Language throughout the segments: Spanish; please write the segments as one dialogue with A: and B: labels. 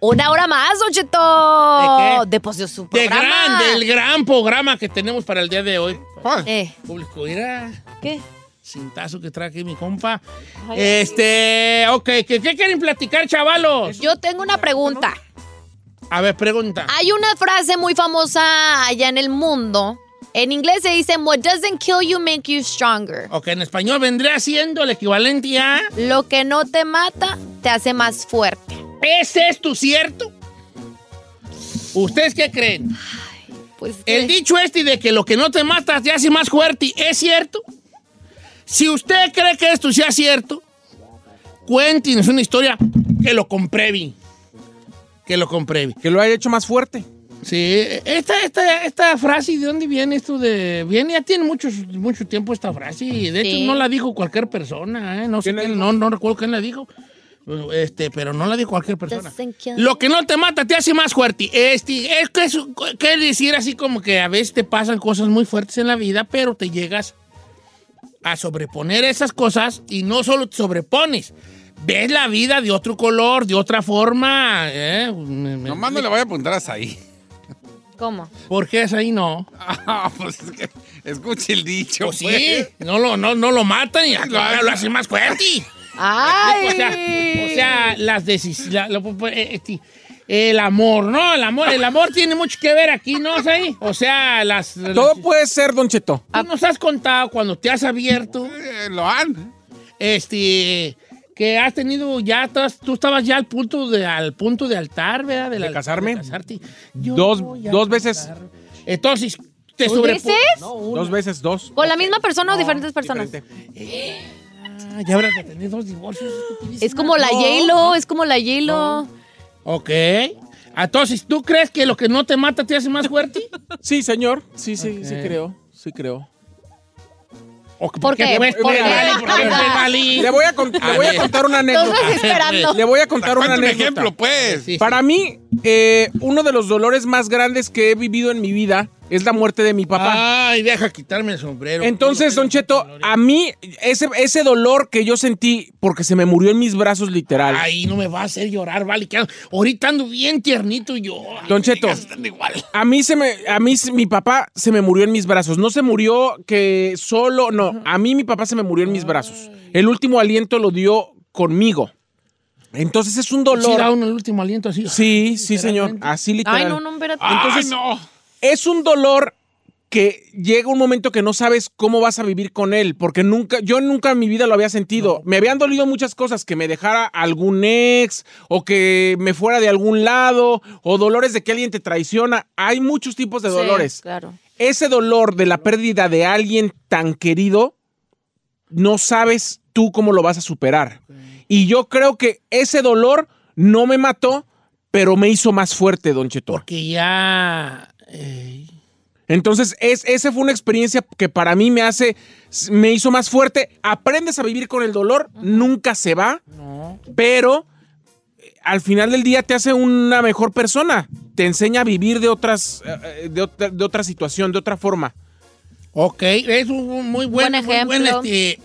A: Una hora más, Don Cheto.
B: ¿De qué?
A: De, pues, de su
B: De
A: programa.
B: gran, del gran programa que tenemos para el día de hoy.
A: Eh,
B: Público, mira,
A: ¿Qué?
B: Cintazo que trae aquí mi compa. Este, ok, ¿qué, qué quieren platicar, chavalos?
A: Yo tengo una pregunta.
B: A ver, pregunta.
A: Hay una frase muy famosa allá en el mundo. En inglés se dice, What doesn't kill you make you stronger.
B: Ok, en español vendría siendo el equivalente a...
A: Lo que no te mata te hace más fuerte.
B: ¿Ese es tu cierto? ¿Ustedes qué creen?
A: Pues
B: El dicho este de que lo que no te mata te hace más fuerte, ¿es cierto? Si usted cree que esto sea cierto, cuéntenos una historia que lo compruebe. Que lo compruebe.
C: Que lo haya hecho más fuerte.
B: Sí, esta, esta, esta frase, ¿de dónde viene esto de...? Viene, ya tiene mucho, mucho tiempo esta frase y de
A: Sí.
B: hecho no la dijo cualquier persona, ¿eh? No sé no, no recuerdo quién la dijo, este, pero no la dijo cualquier persona. Lo que no te mata te hace más fuerte. Este, es que es, quiere decir así como que a veces te pasan cosas muy fuertes en la vida, pero te llegas a sobreponer esas cosas y no solo te sobrepones, ves la vida de otro color, de otra forma. ¿eh?
D: Nomás no le voy a apuntar hasta ahí.
A: ¿Cómo?
B: ¿Por qué es ahí no?
D: Ah, pues es que escuche el dicho.
B: Pues sí,
D: pues.
B: no lo, no, no lo matan y
D: Lo
B: lo, lo hacen más fuerte.
A: ¡Ay!
B: O sea, o sea, las decisiones. el amor, ¿no? El amor, el amor tiene mucho que ver aquí, ¿no? Ahí? O sea, las.
C: Todo puede ser, Don Cheto.
B: Tú nos has contado cuando te has abierto,
D: Eh, lo han.
B: este, que has tenido ya, estás- tú estabas ya al punto de, al punto de altar, ¿verdad?
C: ¿De
B: la-
C: casarme?
B: casarte. Yo
C: Dos- dos veces.
B: Entonces, te
A: ¿Dos veces?
C: Dos veces, dos.
A: ¿Con la misma persona o diferentes personas?
C: Diferente.
B: Ah, ya habrás de tener dos divorcios.
A: Es como la. J-Lo, es como la J-Lo.
B: Ok. Entonces, ¿tú crees que lo que no te mata te hace más fuerte?
C: Sí, señor. Sí, sí, sí creo. Sí creo.
B: ¿O
A: ¿Por qué? ¿Por.
C: Le voy a, cont- le voy a contar una anécdota.
A: esperando.
C: Le voy a contar una
D: Cuéntame un
C: anécdota.
D: ejemplo, pues.
C: Para mí, eh, uno de los dolores más grandes que he vivido en mi vida es la muerte de mi papá.
B: Ay, deja quitarme el sombrero.
C: Entonces, Don Cheto, a mí, ese, ese dolor que yo sentí porque se me murió en mis brazos literal.
B: Ay, no me va a hacer llorar, vale. que ahorita ando bien tiernito yo. Ay,
C: Don Cheto.
B: igual.
C: A mí se me, a mí mi papá se me murió en mis brazos. No se murió que solo, no. A mí mi papá se me murió en mis brazos. El último aliento lo dio conmigo. Entonces es un
B: Sí,
C: dolor.
B: da uno el último aliento así.
C: Sí, sí, señor. Así literal.
A: Ay, no, no, espérate.
C: Entonces,
D: Ay, no.
C: Es un dolor que llega un momento que no sabes cómo vas a vivir con él, porque nunca, yo nunca en mi vida lo había sentido. Me habían dolido muchas cosas, que me dejara algún ex, o que me fuera de algún lado, o dolores de que alguien te traiciona. Hay muchos tipos de
A: Sí,
C: dolores.
A: claro.
C: Ese dolor de la pérdida de alguien tan querido, no sabes tú cómo lo vas a superar. Y yo creo que ese dolor no me mató, pero me hizo más fuerte, Don Cheto.
B: Porque ya.
C: Entonces, es, esa fue una experiencia que para mí me hace, me hizo más fuerte. Aprendes a vivir con el dolor, nunca se va, pero eh, al final del día te hace una mejor persona. Te enseña a vivir de otras, eh, eh, de, otra, de otra situación, de otra forma.
B: Ok, es un muy buen,
A: Buen
B: muy buen,
A: ejemplo.
B: este,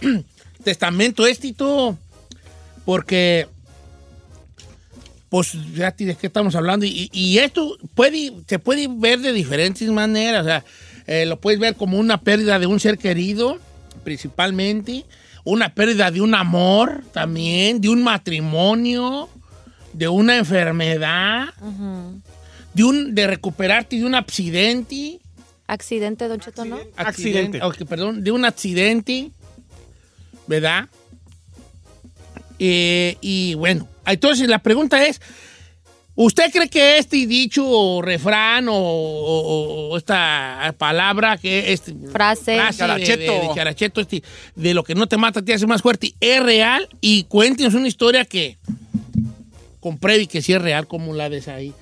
B: testamento este y todo. Porque, pues, fíjate de qué estamos hablando. Y, y esto puede, se puede ver de diferentes maneras. O sea, eh, lo puedes ver como una pérdida de un ser querido, principalmente. Una pérdida de un amor también, de un matrimonio, de una enfermedad, de, un, de recuperarte de un accidente.
A: Accidente, Don Cheto, ¿no?
C: Accidente.
B: ok, perdón, de un accidente, ¿verdad? Eh, y bueno, entonces la pregunta es, ¿usted cree que este dicho o refrán o, o- o esta palabra que este
A: Frase.
B: de- de,
D: Characheto.
B: de characheto, este, de lo que no te mata te hace más fuerte, es real? Y cuéntenos una historia que compruebe que sí es real como la de ahí.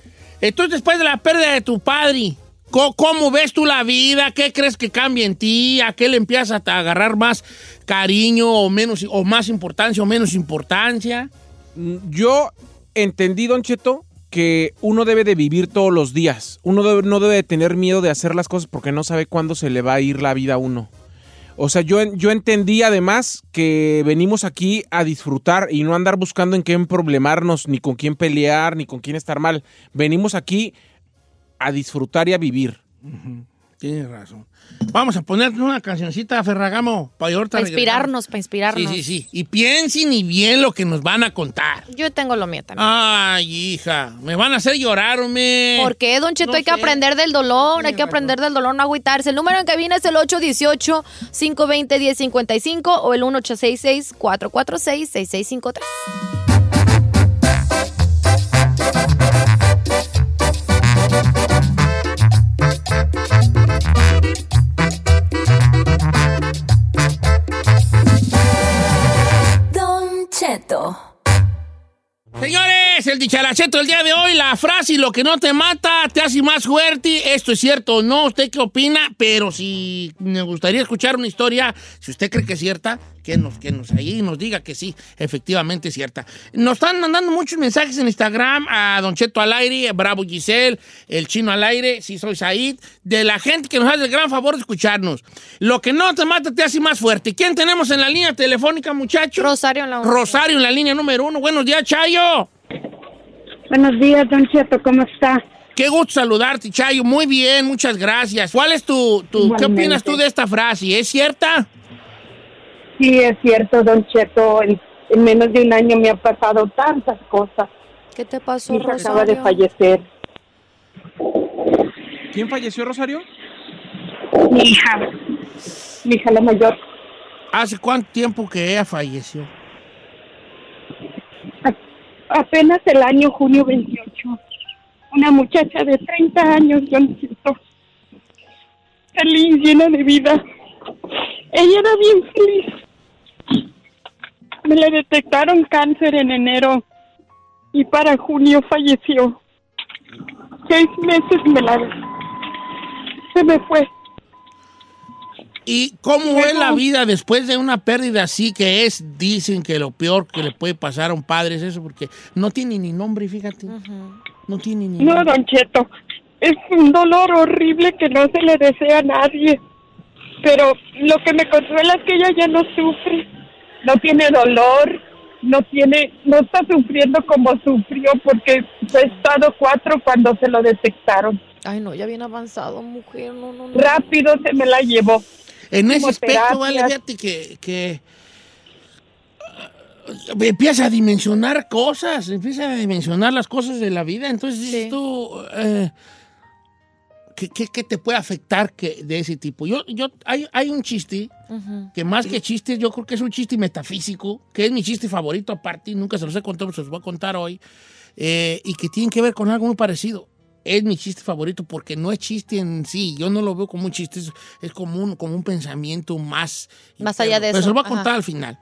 B: Entonces, después de la pérdida de tu padre, ¿cómo, cómo ves tú la vida? ¿Qué crees que cambia en ti? ¿A qué le empiezas a agarrar más cariño o, menos, o más importancia o menos importancia?
C: Yo entendí, Don Cheto, que uno debe de vivir todos los días. Uno no debe de tener miedo de hacer las cosas porque no sabe cuándo se le va a ir la vida a uno. O sea, yo, yo entendí además que venimos aquí a disfrutar y no andar buscando en qué problemarnos, ni con quién pelear, ni con quién estar mal. Venimos aquí a disfrutar y a vivir.
B: Tienes razón. Vamos a ponernos una cancioncita a Ferragamo para
A: Para inspirarnos, para inspirarnos.
B: Sí, sí, sí. Y piensen y bien lo que nos van a contar.
A: Yo tengo lo mío también.
B: Ay, hija, me van a hacer llorar, hombre.
A: ¿Por qué, Don Cheto? Hay que aprender del dolor, hay que aprender del dolor, no agüitarse. El número en cabina es el 818-520-1055 o el 1866
E: 446 6653
B: Señores, el dicharacheto del día de hoy, la frase lo que no te mata te hace más fuerte. Esto es cierto o no, usted qué opina, pero si me gustaría escuchar una historia, si usted cree que es cierta, que nos, que nos ahí nos diga que sí, efectivamente es cierta. Nos están mandando muchos mensajes en Instagram a Don Cheto al aire, Bravo Giselle, el chino al aire, si soy Said, de la gente que nos hace el gran favor de escucharnos. Lo que no te mata te hace más fuerte. ¿Quién tenemos en la línea telefónica, muchachos?
A: Rosario en la
B: Rosario en la línea número uno. Buenos días, Chayo.
F: Buenos días, Don Cheto, ¿cómo está?
B: Qué gusto saludarte, Chayo. Muy bien, muchas gracias. ¿Cuál es tu, tu qué opinas tú de esta frase? ¿Es cierta?
F: Sí, es cierto, Don Cheto, en, en menos de un año me ha pasado tantas cosas.
A: ¿Qué te pasó,
F: Mi hija acaba de fallecer.
C: ¿Quién falleció, Rosario?
F: Mi hija, mi hija la mayor,
B: ¿Hace cuánto tiempo que ella falleció?
F: a- apenas el año junio 28. Una muchacha de 30 años, Don Cheto. Feliz, llena de vida. Ella era bien feliz. Me le detectaron cáncer en enero y para junio falleció. Seis meses me la... Se me fue.
B: ¿Y cómo es la vida después de una pérdida así que es, dicen que lo peor que le puede pasar a un padre es eso, porque no tiene ni nombre, fíjate. No tiene ni
F: No,
B: nombre.
F: don Cheto, es un dolor horrible que no se le desea a nadie. Pero lo que me consuela es que ella ya no sufre, no tiene dolor, no tiene, no está sufriendo como sufrió porque fue estado cuatro cuando se lo detectaron.
A: Ay, no, ya bien avanzado, mujer. No, no, no.
F: Rápido se me la llevó.
B: En ese aspecto, vale, fíjate que, que ah, empieza a dimensionar cosas, empieza a dimensionar las cosas de la vida. Entonces
A: Sí.
B: tú, eh, ¿qué, qué, qué te puede afectar que, de ese tipo? Yo, yo, hay, hay un chiste
A: Ujú.
B: que más que chiste, yo creo que es un chiste metafísico, que es mi chiste favorito aparte, nunca se los he contado, se los voy a contar hoy, eh, y que tiene que ver con algo muy parecido. Es mi chiste favorito porque no es chiste en sí, yo no lo veo como un chiste, es, es como, un, como un pensamiento más...
A: Más allá de
B: Pero
A: eso,
B: se los voy a
A: ajá.
B: contar al final.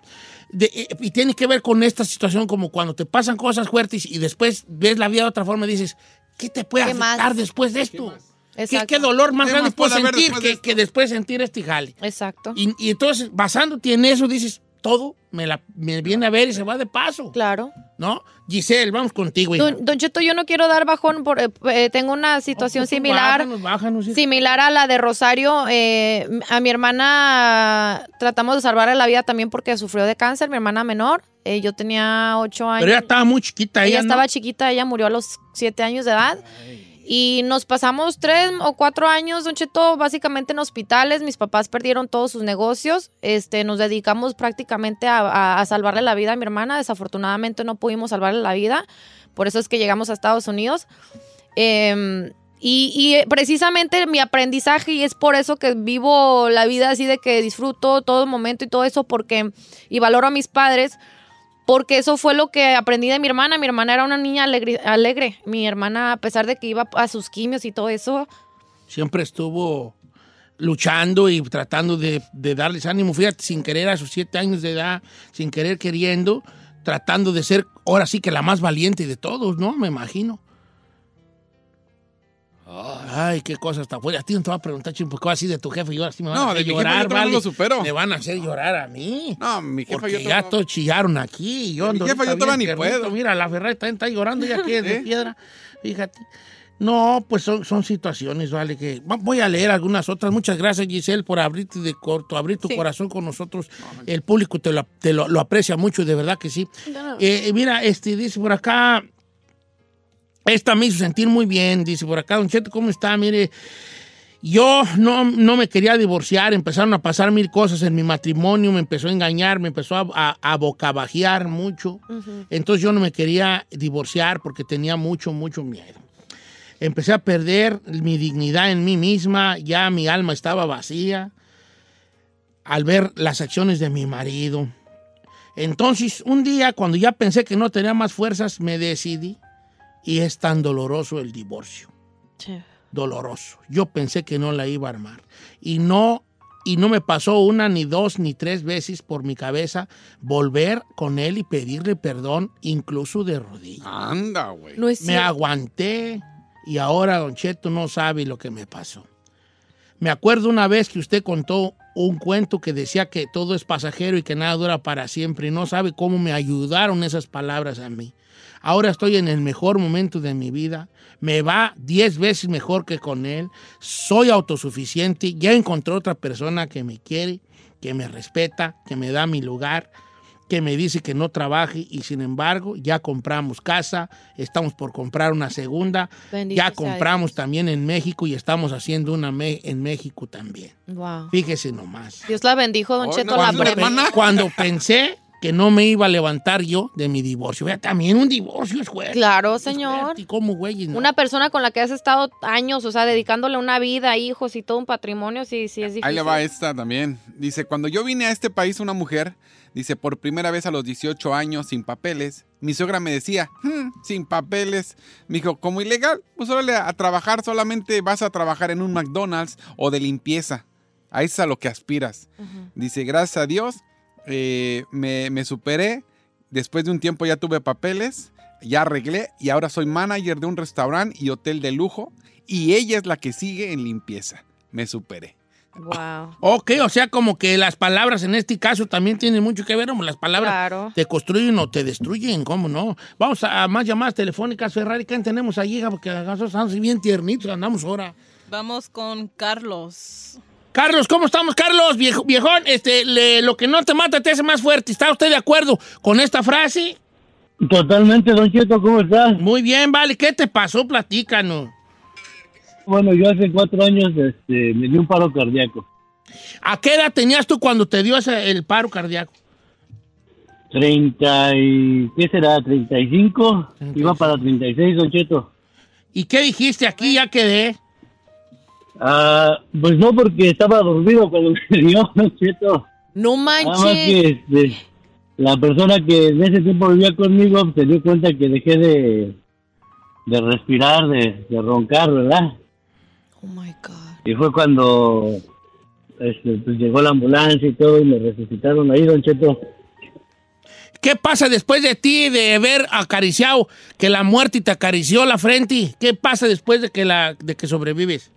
B: De- eh, y tiene que ver con esta situación como cuando te pasan cosas fuertes y después ves la vida de otra forma y dices, ¿qué te puede
A: ¿Qué
B: afectar
A: más?
B: después de esto? ¿Qué, qué dolor más
D: ¿Qué
B: grande
D: más
B: puedo sentir
D: después de
B: que,
D: esto?
B: que después sentir este jale?
A: Exacto.
B: Y, y entonces, basándote en eso, dices, todo, me, la, me viene a ver y se va de paso.
A: Claro.
B: ¿No? Giselle, vamos contigo. hija.
A: Don, Don Cheto, yo no quiero dar bajón, por, eh, eh, tengo una situación
B: Pues tú
A: similar.
B: Bájanos, bájanos.
A: Similar a la de Rosario, eh, a mi hermana tratamos de salvarle la vida también porque sufrió de cáncer, mi hermana menor. Eh, yo tenía ocho años.
B: Pero ella estaba muy chiquita.
A: ella
B: Ella, ¿no?
A: estaba chiquita, ella murió a los siete años de edad. Y nos pasamos tres o cuatro años, Don Cheto, básicamente en hospitales. Mis papás perdieron todos sus negocios. Este, nos dedicamos prácticamente a, a- a salvarle la vida a mi hermana. Desafortunadamente no pudimos salvarle la vida. Por eso es que llegamos a Estados Unidos. Em, y, y, eh, precisamente mi aprendizaje, y es por eso que vivo la vida así de que disfruto todo momento y todo eso, porque, y valoro a mis padres, porque eso fue lo que aprendí de mi hermana. Mi hermana era una niña alegre. Mi hermana, a pesar de que iba a sus quimios y todo eso,
B: Siempre estuvo luchando y tratando de, de darles ánimo. Fíjate, sin querer a sus siete años de edad, sin querer queriendo, tratando de ser ahora sí que la más valiente de todos, ¿no? Me imagino. Ay, qué cosa está fuera. A ti no te va a preguntar, ching, ¿por qué así de tu jefe? Y ahora sí me van
D: No,
B: a hacer
D: de mi jefe
B: llorar,
D: yo todavía no
B: ¿vale?
D: lo supero.
B: Me van a hacer llorar a mí.
D: No, mi jefa
B: Porque
D: yo
B: ya todos chillaron aquí. Yo
D: Mi jefa, yo todavía ni puedo.
B: Mira, la Ferrari también está llorando ya que es de
D: ¿Eh?
B: piedra. Fíjate. No, pues son, son situaciones, ¿vale? Que voy a leer algunas otras. Muchas gracias, Giselle, por abrirte de corto, abrir tu
A: Sí.
B: corazón con nosotros. El público te lo, te lo- lo aprecia mucho, de verdad que sí. Eh, mira, este dice por acá, esta me hizo sentir muy bien. Dice por acá, Don Cheto, ¿cómo está? Mire, yo no, no me quería divorciar, empezaron a pasar mil cosas en mi matrimonio, me empezó a engañar, me empezó a, a, a bocabajear mucho. Entonces yo no me quería divorciar porque tenía mucho, mucho miedo. Empecé a perder mi dignidad en mí misma, ya mi alma estaba vacía al ver las acciones de mi marido. Entonces, un día, cuando ya pensé que no tenía más fuerzas, me decidí y es tan doloroso el divorcio doloroso. Yo pensé que no la iba a armar. Y no, y no me pasó una, ni dos, ni tres veces por mi cabeza volver con él y pedirle perdón, incluso de rodillas.
D: Anda, güey.
A: no es
B: Me
A: cierto.
B: aguanté y ahora Don Cheto no sabe lo que me pasó. Me acuerdo una vez que usted contó un cuento que decía que todo es pasajero y que nada dura para siempre y no sabe cómo me ayudaron esas palabras a mí. Ahora estoy en el mejor momento de mi vida. Me va diez veces mejor que con él. Soy autosuficiente. Ya encontré otra persona que me quiere, que me respeta, que me da mi lugar, que me dice que no trabaje y sin embargo ya compramos casa, estamos por comprar una segunda,
A: Bendito
B: ya compramos también en México y estamos haciendo una me- en México también.
A: Wow.
B: Fíjese nomás.
A: Dios la bendijo, Don
D: Oh,
A: Cheto,
D: no,
A: la
D: cuando
B: cuando pensé que no me iba a levantar yo de mi divorcio. Vea, también un divorcio es fuerte.
A: Claro, señor.
B: ¿Y cómo, güey? No.
A: Una persona con la que has estado años, o sea, dedicándole una vida, hijos y todo un patrimonio, sí, sí es difícil.
D: Ahí le va esta también. Dice, cuando yo vine a este país una mujer, dice, por primera vez a los 18 años sin papeles, mi suegra me decía, "Hmm, sin papeles. Me dijo, como ilegal, pues órale a trabajar, solamente vas a trabajar en un McDonald's o de limpieza. Ahí es a lo que aspiras. Dice, gracias a Dios, eh, me, me superé. Después de un tiempo ya tuve papeles, ya arreglé y ahora soy manager de un restaurante y hotel de lujo. Y ella es la que sigue en limpieza. Me superé.
A: Wow.
B: Ok, o sea, como que las palabras en este caso también tienen mucho que ver, hombre, las palabras
A: Claro.
B: te construyen o te destruyen, ¿cómo no? Vamos a más llamadas telefónicas, Ferrari, ¿quién tenemos ahí? hija? Porque nosotros estamos bien tiernitos, andamos ahora.
E: Vamos con Carlos.
B: Carlos, ¿cómo estamos, Carlos? Viejo, viejón, este, le- lo que no te mata te hace más fuerte. ¿Está usted de acuerdo con esta frase?
G: Totalmente, Don Cheto, ¿cómo estás?
B: Muy bien, vale. ¿Qué te pasó? Platícanos.
G: Bueno, yo hace cuatro años este, me dio un paro cardíaco.
B: ¿A qué edad tenías tú cuando te dio ese- el paro cardíaco?
G: Treinta y... ¿Qué será? ¿Treinta y cinco? Iba para treinta y seis, Don Cheto.
B: ¿Y qué dijiste? Aquí ya quedé.
G: Ah, pues no, porque estaba dormido cuando me dio, Cheto.
A: No
G: Nada más
A: manches.
G: que este, la persona que en ese tiempo vivía conmigo se dio cuenta que dejé de, de respirar, de, de roncar, ¿verdad?
A: Oh my God.
G: Y fue cuando este, pues, llegó la ambulancia y todo y me resucitaron ahí, Don Cheto.
B: ¿Qué pasa después de ti de haber acariciado que la muerte te acarició la frente? ¿Qué pasa después de que la de que sobrevives?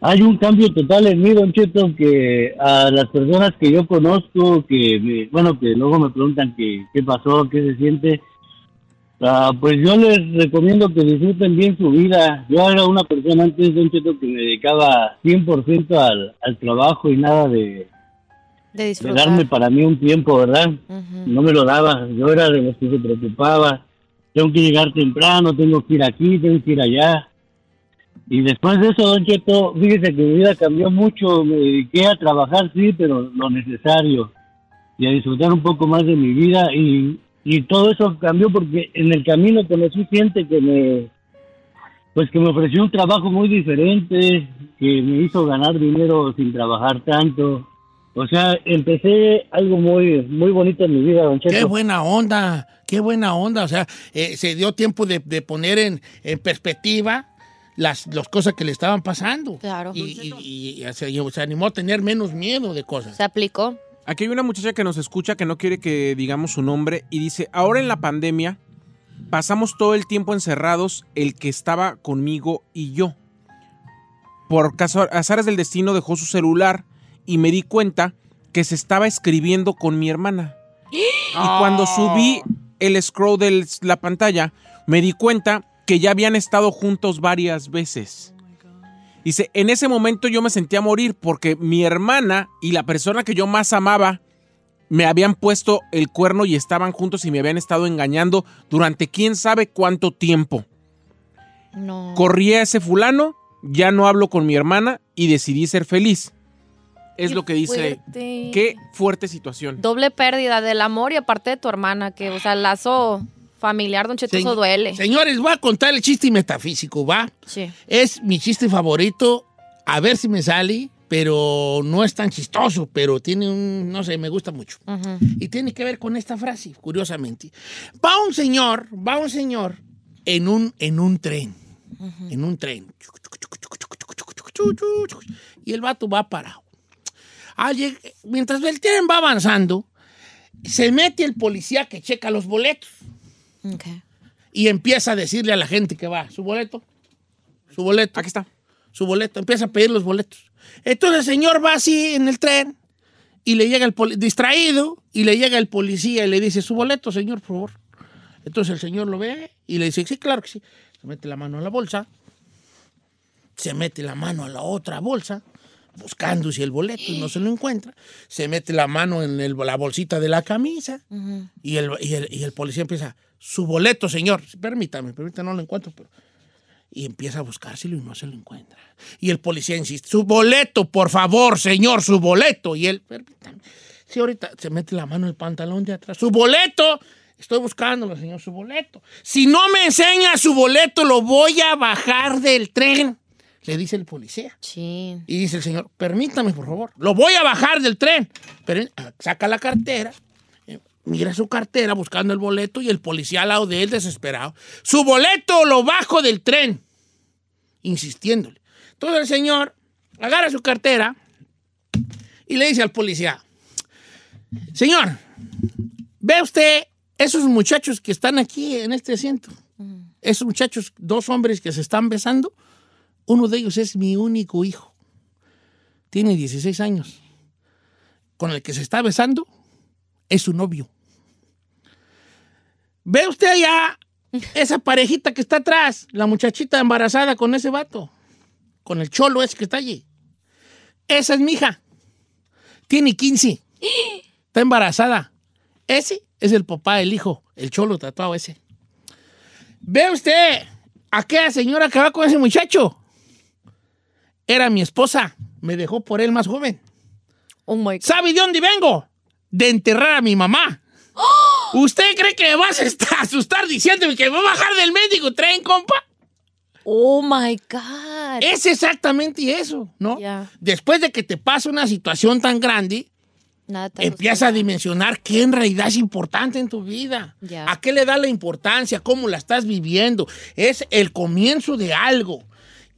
G: Hay un cambio total en mí, Don Cheto, que a las personas que yo conozco, que me- bueno, que luego me preguntan que, qué pasó, qué se siente, ah, pues yo les recomiendo que disfruten bien su vida. Yo era una persona antes, Don Cheto, que me dedicaba 100% al, al trabajo y nada de,
A: De
G: de darme para mí un tiempo, ¿verdad? No me lo daba, yo era de los que se preocupaba. Tengo que llegar temprano, tengo que ir aquí, tengo que ir allá. Y después de eso, Don Cheto, fíjese que mi vida cambió mucho. Me dediqué a trabajar, sí, pero lo necesario. Y a disfrutar un poco más de mi vida. Y, y todo eso cambió porque en el camino conocí gente que me, pues que me ofreció un trabajo muy diferente, que me hizo ganar dinero sin trabajar tanto. O sea, empecé algo muy, muy bonito en mi vida, Don Cheto.
B: Qué buena onda, qué buena onda. O sea, eh, se dio tiempo de, de poner en, en perspectiva las, las cosas que le estaban pasando.
A: Claro.
B: Y, y- y se, se animó a tener menos miedo de cosas.
A: Se aplicó.
C: Aquí hay una muchacha que nos escucha que no quiere que digamos su nombre y dice, ahora en la pandemia pasamos todo el tiempo encerrados el que estaba conmigo y yo. Por azares del destino dejó su celular y me di cuenta que se estaba escribiendo con mi hermana. Y cuando subí el scroll de la pantalla, me di cuenta que ya habían estado juntos varias veces. Dice, en ese momento yo me sentía morir porque mi hermana y la persona que yo más amaba me habían puesto el cuerno y estaban juntos y me habían estado engañando durante quién sabe cuánto tiempo.
A: No.
C: Corrí a ese fulano, ya no hablo con mi hermana y decidí ser feliz. Es
A: Qué
C: lo que dice.
A: fuerte.
C: Qué fuerte situación.
A: Doble pérdida del amor y aparte de tu hermana, que, o sea, lazo familiar, Don Cheto, eso duele.
B: Señores, voy a contar el chiste metafísico, ¿va?
A: Sí.
B: Es mi chiste favorito. A ver si me sale, pero no es tan chistoso, pero tiene un, no sé, me gusta mucho. Y tiene que ver con esta frase, curiosamente. Va un señor, va un señor en un, en un tren. En un tren. Y el vato va parado. Mientras el tren va avanzando, se mete el policía que checa los boletos
A: Ok.
B: y empieza a decirle a la gente que va, su boleto, su boleto,
C: Aquí está.
B: su boleto, empieza a pedir los boletos. Entonces el señor va así en el tren y le llega el distraído y le llega el policía y le dice, su boleto, señor, por favor. Entonces el señor lo ve y le dice, sí, claro que sí. Se mete la mano a la bolsa, se mete la mano a la otra bolsa, buscando si el boleto y no se lo encuentra. Se mete la mano en el- la bolsita de la camisa y, el, y, el, y el policía empieza, su boleto, señor. Permítame, permítame, no lo encuentro, pero... Y empieza a buscárselo y no se lo encuentra. Y el policía insiste, su boleto, por favor, señor, su boleto. Y él, permítame. Sí, ahorita se mete la mano en el pantalón de atrás. Su boleto. Estoy buscándolo, señor, su boleto. Si no me enseña su boleto, lo voy a bajar del tren. Le dice el policía.
A: Sí.
B: Y dice el señor, permítame, por favor, lo voy a bajar del tren. Pero ah, saca la cartera, mira su cartera buscando el boleto y el policía al lado de él desesperado. Su boleto lo bajo del tren, insistiéndole. Entonces el señor agarra su cartera y le dice al policía, señor, ve usted esos muchachos que están aquí en este asiento. Esos muchachos, dos hombres que se están besando. Uno de ellos es mi único hijo. Tiene 16 años. Con el que se está besando es su novio. ¿Ve usted allá esa parejita que está atrás? La muchachita embarazada con ese vato. Con el cholo ese que está allí. Esa es mi hija. Tiene 15. Está embarazada. Ese es el papá del hijo. El cholo tatuado ese. ¿Ve usted aquella señora que va con ese muchacho? Era mi esposa. Me dejó por él más joven.
A: Oh my God.
B: ¿Sabe de dónde vengo? De enterrar a mi mamá. ¿Usted cree que me vas a asustar diciéndome que me voy a bajar del médico tren, compa?
A: Oh my God.
B: Es exactamente eso, ¿no?
A: Ya.
B: Después de que te pasa una situación tan grande,
A: Nada
B: empieza a dimensionar qué en realidad es importante en tu vida.
A: Ya.
B: ¿A qué le da la importancia? ¿Cómo la estás viviendo? Es el comienzo de algo.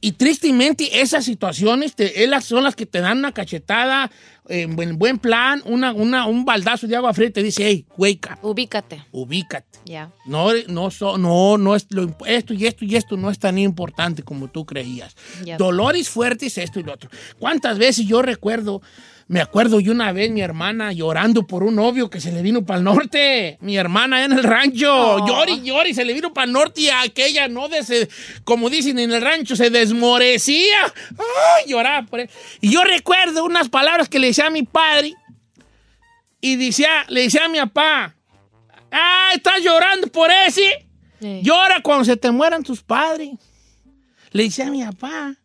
B: Y tristemente esas situaciones te- ellas son las que te dan una cachetada en buen, buen plan, una, una, un baldazo de agua fría y te dice, hey, wake up,
A: Ubícate.
B: ubícate.
A: Ya.
B: No, no, so- no, no es lo, esto y esto y esto no es tan importante como tú creías. Dolores fuertes, esto y lo otro. ¿Cuántas veces yo recuerdo, me acuerdo yo una vez mi hermana llorando por un novio que se le vino para el norte? Mi hermana en el rancho,
A: Oh.
B: llori, llori, se le vino para el norte y aquella no, de como dicen en el rancho, se desmorecía. Ay, lloraba por él. Y yo recuerdo unas palabras que le decía a mi padre y decía, le decía a mi papá, Ah, estás llorando por ese.
A: Sí.
B: Llora cuando se te mueran tus padres. Le decía a mi papá.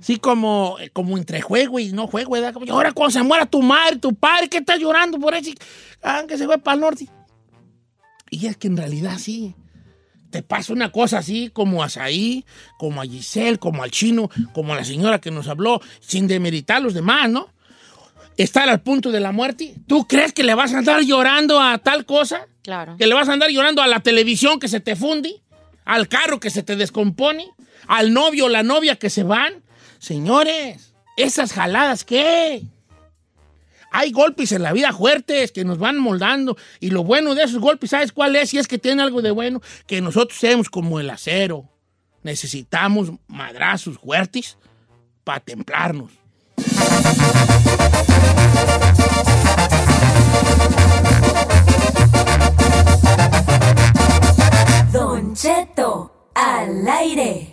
B: Sí, como, como entre juego y no juego, ¿verdad? Como, Llora cuando se muera tu madre, tu padre, que estás llorando por ese. Ah, que se fue para el norte. Y es que en realidad sí. Te pasa una cosa así, como a Saí, como a Giselle, como al chino, como a la señora que nos habló, sin demeritar a los demás, ¿no? Estar al punto de la muerte. ¿Tú crees que le vas a andar llorando a tal cosa?
A: Claro.
B: que le vas a andar llorando a la televisión que se te funde, al carro que se te descompone, al novio o la novia que se van. Señores, esas jaladas, ¿qué? Hay golpes en la vida fuertes que nos van moldando y lo bueno de esos golpes, ¿sabes cuál es? Si es que tiene algo de bueno, que nosotros seamos como el acero. Necesitamos madrazos fuertes para templarnos.
H: Don Cheto, al aire.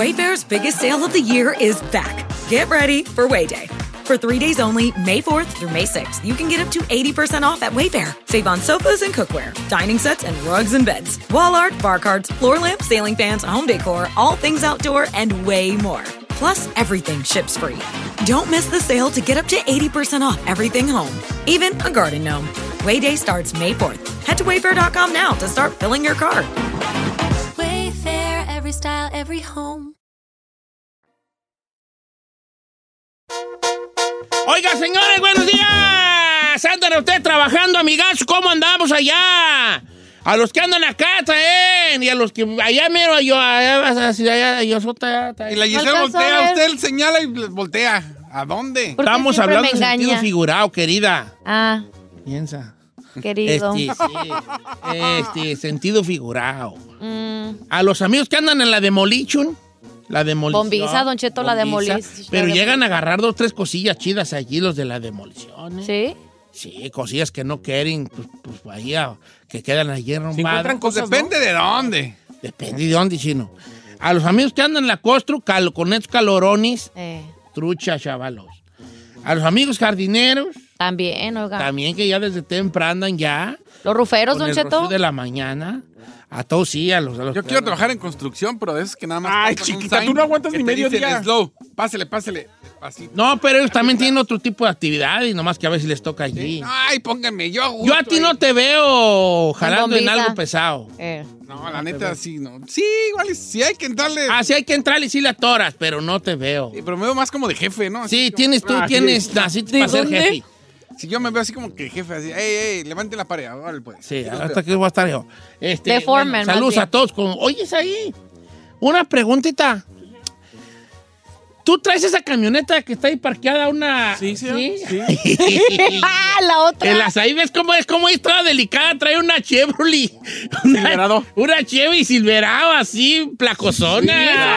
I: Wayfair's biggest sale of the year is back. Get ready for Wayday. For three days only, May 4th through May 6th, you can get up to 80% off at Wayfair. Save on sofas and cookware, dining sets and rugs and beds, wall art, bar cards, floor lamps, ceiling fans, home decor, all things outdoor, and way more. Plus, everything ships free. Don't miss the sale to get up to 80% off everything home, even a garden gnome. Wayday starts May 4th. Head to wayfair.com now to start filling your cart.
H: Wayfair, every style, every home.
B: Oiga, señores, buenos días. Andan ustedes trabajando, amigas. ¿Cómo andamos allá? A los que andan acá traen y a los que allá mero, yo, allá, allá, allá, yo, sota,
D: Y la Giselle voltea, usted señala y voltea. ¿A dónde?
B: Estamos hablando en sentido figurado, querida.
A: Ah,
B: Piensa.
A: Querido.
B: Este, sí, este, sentido figurado.
A: Mm,
B: A los amigos que andan en la demolition, la demolición.
A: Bombiza, Don Cheto, la demolición.
B: Pero
A: La
B: llegan a agarrar dos, tres cosillas chidas allí, los de la demolición. ¿eh?
A: ¿Sí?
B: Sí, cosillas que no quieren, pues, pues ahí, a- que quedan allí
D: encuentran
B: rombadas.
D: Pues depende de dónde.
B: Depende de dónde, chino. A los amigos que andan en la costru, cal- con estos calorones,
A: Eh,
B: trucha, chavalos. A los amigos jardineros,
A: también, oiga.
B: también que ya desde temprano andan ya.
A: Los ruferos,
B: con
A: Don
B: el
A: Cheto.
B: de la mañana. A todos sí, a los... A los
D: Yo quiero trabajar en construcción, pero esos que nada más.
C: Ay, chiquita, tú no aguantas ni medio día.
D: Slow, pásele, pásele. Así.
B: No, pero ellos también tienen otro tipo de actividad y nomás que a veces les toca allí.
D: Ay, pónganme, yo
B: Yo a ti
D: ahí.
B: no te veo jalando en algo pesado.
A: Eh.
D: No, la neta, sí, no. Sí, igual, sí hay que entrarle.
B: Ah, sí hay que entrar y sí la toras, pero no te veo.
D: Sí, pero me veo más como de jefe, ¿no? Así
B: Sí,
D: como-
B: tienes, tú
D: Ah,
B: tienes,
D: sí.
B: naciste para ser jefe.
D: Si yo me veo así como que jefe, así, ey, ey, levante la pared, órale, pues.
B: Sí, hasta que voy a estar yo. Este,
A: más
B: saludos a todos. Con, Oyes ahí, una preguntita. ¿Tú traes esa camioneta que está ahí parqueada una...
C: Sí, sí, sí.
A: Ah, la otra.
B: En las ahí ves cómo es, cómo es toda delicada. Trae una Chevrolet. Una,
C: Silverado.
B: una Chevy Silverado así, placosona.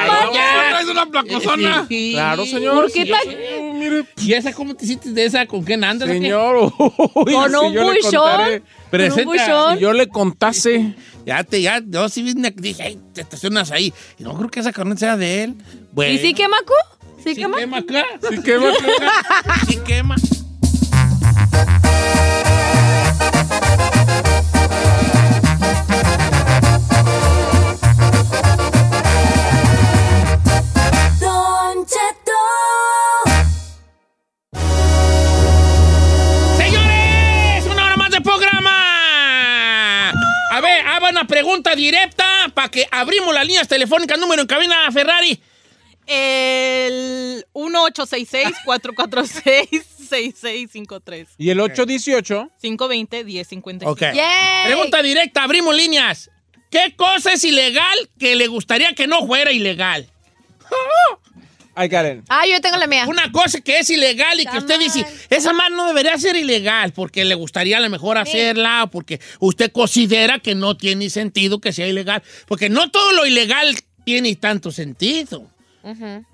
D: No,
B: Ya.
D: traes una placosona.
B: Sí.
C: Claro, señor.
A: ¿Por qué
C: Sí,
A: tan-
C: sí, mire,
B: ¿Y esa cómo te hiciste de esa? ¿Con quién andas? o qué?
C: señor. uy,
A: Con
C: si
A: un
C: yo le
A: buchón.
C: contaré,
B: Presenta.
A: Con un buchón.
C: Si yo le contase.
B: Ya te, ya, yo sí dije, ay, te estacionas ahí. Y no creo que esa camioneta sea de él. Bueno.
A: ¿Y sí quema, cu? ¿Sí,
B: ¿Sí
A: quema?
B: quema acá?
C: Sí quema acá.
B: Sí quema.
H: Don Cheto.
B: Señores, una hora más de programa. A ver, haga una pregunta directa para que abrimos las líneas telefónicas. Número en cabina Ferrari.
E: El 1866-446-6653.
C: Y el 818.
E: 520-1055.
B: Ok.
A: Yay.
B: Pregunta directa, abrimos líneas. ¿Qué cosa es ilegal que le gustaría que no fuera ilegal?
C: Got it.
A: Ah, yo tengo la mía.
B: Una cosa que es ilegal y que usted dice, esa más no debería ser ilegal porque le gustaría a lo mejor hacerla o porque usted considera que no tiene sentido que sea ilegal. Porque no todo lo ilegal tiene tanto sentido.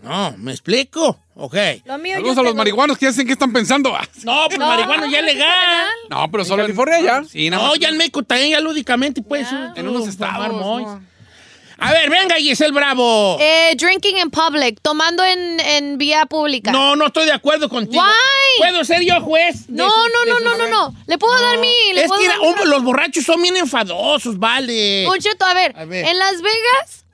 B: No, ¿me explico? Ok.
A: Lo mío
D: Saludos a los
A: tengo-
D: marihuanos que hacen que están pensando. Ah,
B: No, pues
A: No,
B: marihuana ya es legal.
D: No, pero solo
C: California ya.
D: Sí, nada
B: No,
D: más.
B: ya en México también ya lúdicamente puede ser.
D: En unos estados. ¿no?
B: A ver, venga, Giselle Bravo.
A: Eh, drinking in public, tomando en, en vía pública.
B: No, no estoy de acuerdo contigo.
A: Why?
B: ¿Puedo ser yo juez?
A: No,
B: su-
A: no, no, no, no, no. Le puedo dar mi. Le
B: Es
A: puedo
B: que
A: dar
B: era-
A: mi-
B: los borrachos son bien enfadosos, vale.
A: Don Cheto, a ver,
B: A ver.
A: en Las Vegas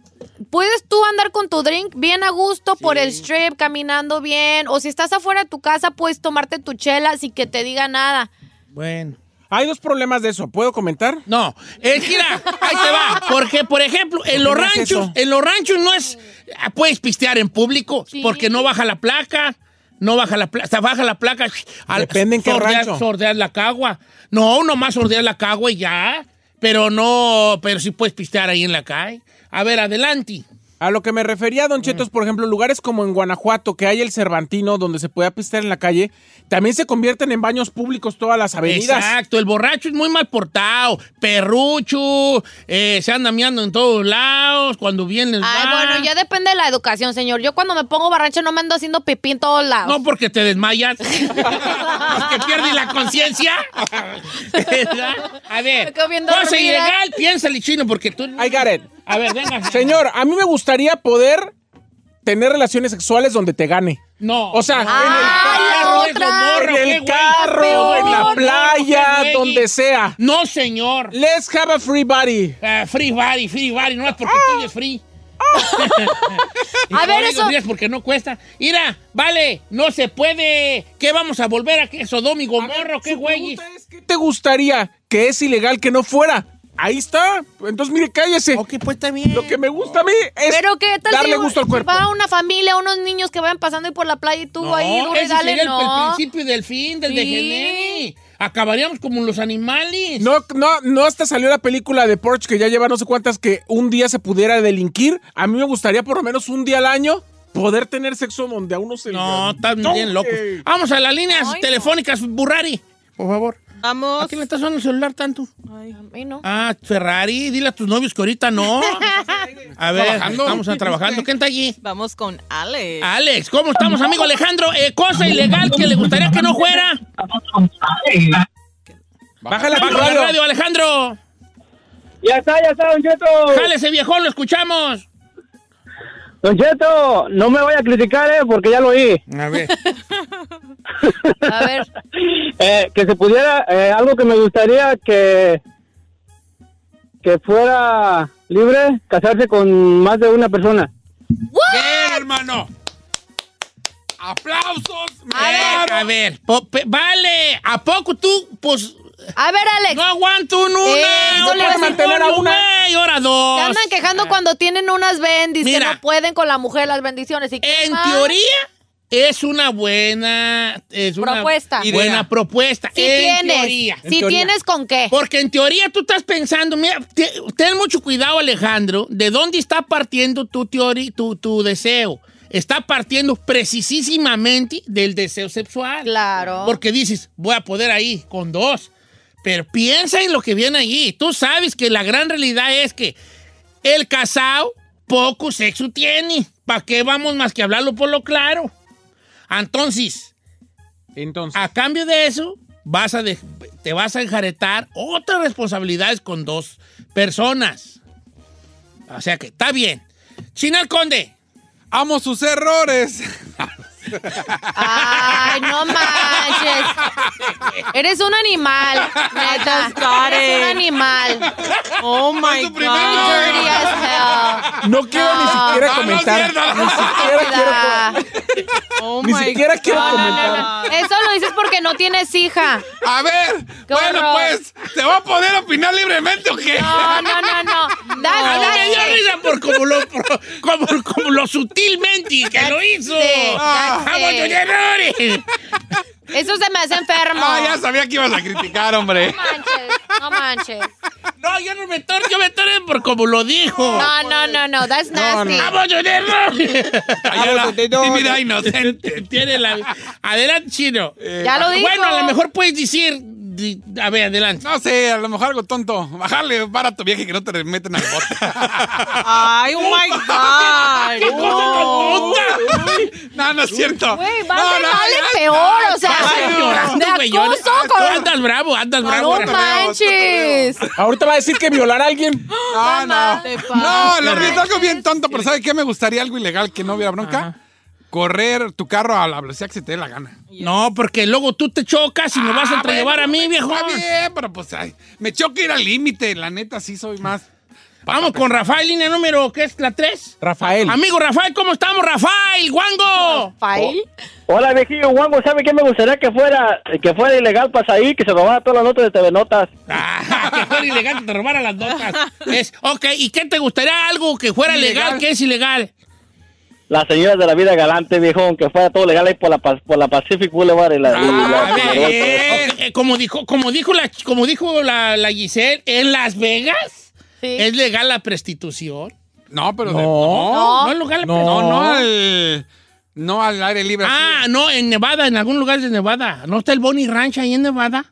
A: puedes tú andar con tu drink bien a gusto por el strip, caminando bien, o si estás afuera de tu casa puedes tomarte tu chela sin que te diga nada.
B: Bueno.
C: Hay dos problemas de eso. ¿Puedo comentar?
B: No, es que mira, ahí te va. Porque, por ejemplo, en los
C: ¿Por qué no es
B: ranchos, en los ranchos no es. ah, Puedes pistear en público
A: Sí.
B: porque no baja la placa. No baja la placa, baja la placa. al-
C: Depende en qué
B: sordeas-
C: rancho.
B: Sordeas la cagua. No, nomás sordeas la cagua y ya. Pero no, pero sí puedes pistear ahí en la calle. A ver, adelante.
C: A lo que me refería, Don Cheto, es, por ejemplo, lugares como en Guanajuato, que hay el Cervantino, donde se puede pistear en la calle, también se convierten en baños públicos todas las avenidas.
B: Exacto, el borracho es muy mal portado, perrucho, eh, se anda miando en todos lados, cuando viene el
A: Ay, bueno, ya depende de la educación, señor. Yo cuando me pongo barracha no me ando haciendo pipí en todos lados.
B: No porque te desmayas, que pierdes la conciencia. A ver,
A: Me quedo bien
B: cosa
A: dormida.
B: ilegal, piénsale chino, porque tú...
C: I got it.
B: A ver, venga.
C: Señor, a mí me gustaría poder tener relaciones sexuales donde te gane.
B: No.
C: O sea,
B: en el carro,
C: en el
B: güey.
C: carro, en la
B: no,
C: playa, donde sea.
B: No, señor.
C: Let's have a free body.
B: Ah, free body, free body, no es porque tú es free. Y
A: A
B: no
A: ver, eso-
B: porque no cuesta. Mira, vale, no se puede. ¿Qué vamos a volver a qué? ¿Sodoma y Gomorra o qué güey?
C: es, ¿Qué te gustaría que es ilegal que no fuera? Ahí está. Entonces, mire, cállese.
B: Ok, pues está bien.
C: Lo que me gusta a mí es
A: Pero qué tal
C: darle
A: si
C: gusto al cuerpo.
A: va una familia, unos niños que vayan pasando ahí por la playa y tú
B: No,
A: ahí duro y
B: ese
A: dale,
B: sería el- el,
A: no.
B: principio del fin, del
A: Sí.
B: degenere. Acabaríamos como los animales.
C: No, no, no hasta salió la película de Porsche que ya lleva no sé cuántas que un día se pudiera delinquir. A mí me gustaría por lo menos un día al año poder tener sexo donde a uno se
B: No,
C: le
B: están bien locos. Vamos a las líneas
A: Ay, no.
B: telefónicas, Burrari, por favor.
E: Vamos.
B: ¿A quién le está sonando el celular tanto?
A: A mí no.
B: Ah, Ferrari, dile a tus novios que ahorita no. A ver,
D: Trabajando.
B: estamos a- trabajando. ¿Quién está allí?
E: Vamos con Alex.
B: Alex, ¿cómo estamos, amigo Alejandro? Eh, cosa ilegal que le gustaría que no fuera.
C: Bájala
B: Baja la
C: radio.
B: radio, Alejandro.
J: Ya está, ya está, Don Cheto.
B: Jálese, viejón, lo escuchamos.
J: Don Cheto, no me vaya a criticar, eh, porque ya lo oí.
B: A ver.
A: A ver.
J: Eh, que se pudiera, eh, algo que me gustaría que que fuera libre casarse con más de una persona.
B: Bien, hermano. ¡Aplausos! A ver, po- pe- vale, ¿a poco tú, pues...
A: A ver, Alex.
B: No aguanto un una,
A: Eh,
B: no
A: no a
B: mantener a una. y ahora dos.
A: Se andan quejando cuando tienen unas que
B: Mira.
A: no pueden con la mujer las bendiciones. ¿Y qué
B: En
A: más?
B: teoría, es una buena... Es una
A: Propuesta.
B: Buena
A: Idea.
B: propuesta.
A: Si
B: en
A: tienes,
B: teoría.
A: si tienes con qué.
B: Porque en teoría tú estás pensando, mira, te- ten mucho cuidado, Alejandro, de dónde está partiendo tu teoría, tu, tu deseo. Está partiendo precisísimamente del deseo sexual.
A: Claro.
B: Porque dices, voy a poder ahí con dos. Pero piensa en lo que viene allí. Tú sabes que la gran realidad es que el casado poco sexo tiene. ¿Para qué vamos más que hablarlo por lo claro? Entonces,
C: Entonces.
B: a cambio de eso, vas a de- te vas a enjaretar otras responsabilidades con dos personas. O sea que está bien. Chinal Conde.
D: Amo sus errores.
A: Ay, no manches. Eres un animal, neta. Eres un animal.
E: Oh my
A: Dirty as hell.
C: No quiero ni siquiera
D: No, no
C: comentar.
D: cierto.
C: Ni siquiera quiero.
E: Oh
C: ni siquiera quiero
A: No, no,
C: comentar.
A: no, no. Eso lo dices porque no tienes hija.
D: A ver,
A: Qué
D: bueno,
A: horror.
D: pues, ¿te va a poder opinar libremente o qué?
A: No, no, no, no. That's,
B: mí me dio
A: that's
B: risa por como lo, por- como, como lo sutilmente que lo hizo.
A: it,
B: Ah, tus errores.
A: Eso se me hace enfermo.
D: Ah, ya sabía que ibas a criticar, hombre.
A: No manches, no manches.
B: No, yo no me torno, yo me torno por como lo dijo.
A: No, no, no, no. That's nasty.
B: ¡Amo tus errores!
D: Ayala, tímida inocente.
B: Tiene la... Adelante, Chino.
A: Ya lo dijo.
B: Bueno, a lo mejor puedes decir... A ver, adelante.
D: No sé, a lo mejor algo tonto. Bajarle para tu viaje que no te meten al bote.
E: Ay, oh my God.
B: ¡Qué cosa!
D: No, no es cierto.
A: Güey, va
D: No, no,
A: peor, o sea,
B: Vas a llorar,
A: de acoso
B: Tú
A: con...
B: andas bravo, andas bravo.
A: No manches.
C: Ahorita va a decir que violar a alguien.
D: No, no. No, lo es algo bien tonto, pero ¿sabe qué? Me gustaría algo ilegal que no hubiera bronca. Correr tu carro a la velocidad que se te dé la gana.
B: No, porque luego tú te chocas y me vas a
D: Ah,
B: entrellevar a mí,
D: bueno,
B: viejo.
D: Está bien, pero pues ay, me choca ir al límite. La neta, sí soy más.
B: Vamos con Rafael, línea número, ¿qué es la 3?
C: Rafael.
B: Amigo Rafael, ¿cómo estamos, Rafael? ¡Guango!
A: Fail.
J: Hola, viejillo Guango, ¿sabe qué me gustaría que fuera que fuera ilegal para ahí, que se robara todas las notas de TV Notas?
B: Ah, que fuera ilegal que te robara las notas. Es, ok, ¿y qué te gustaría algo que fuera legal,
D: Ilegal.
B: que es ilegal?
J: Las señoras de la vida galante, viejo, que fuera todo legal ahí por la, por la Pacific Boulevard y la... y la-
B: A ver, ok, eh, como dijo, como dijo la, como dijo la, la Giselle, en Las Vegas
A: Sí.
B: es legal la prostitución.
D: No, pero de-
C: No.
B: No, es legal la
C: No.
D: No, no al. No al aire libre.
B: Ah,
D: así.
B: no, en Nevada, en algún lugar de Nevada. ¿No está el Bonnie Ranch ahí en Nevada?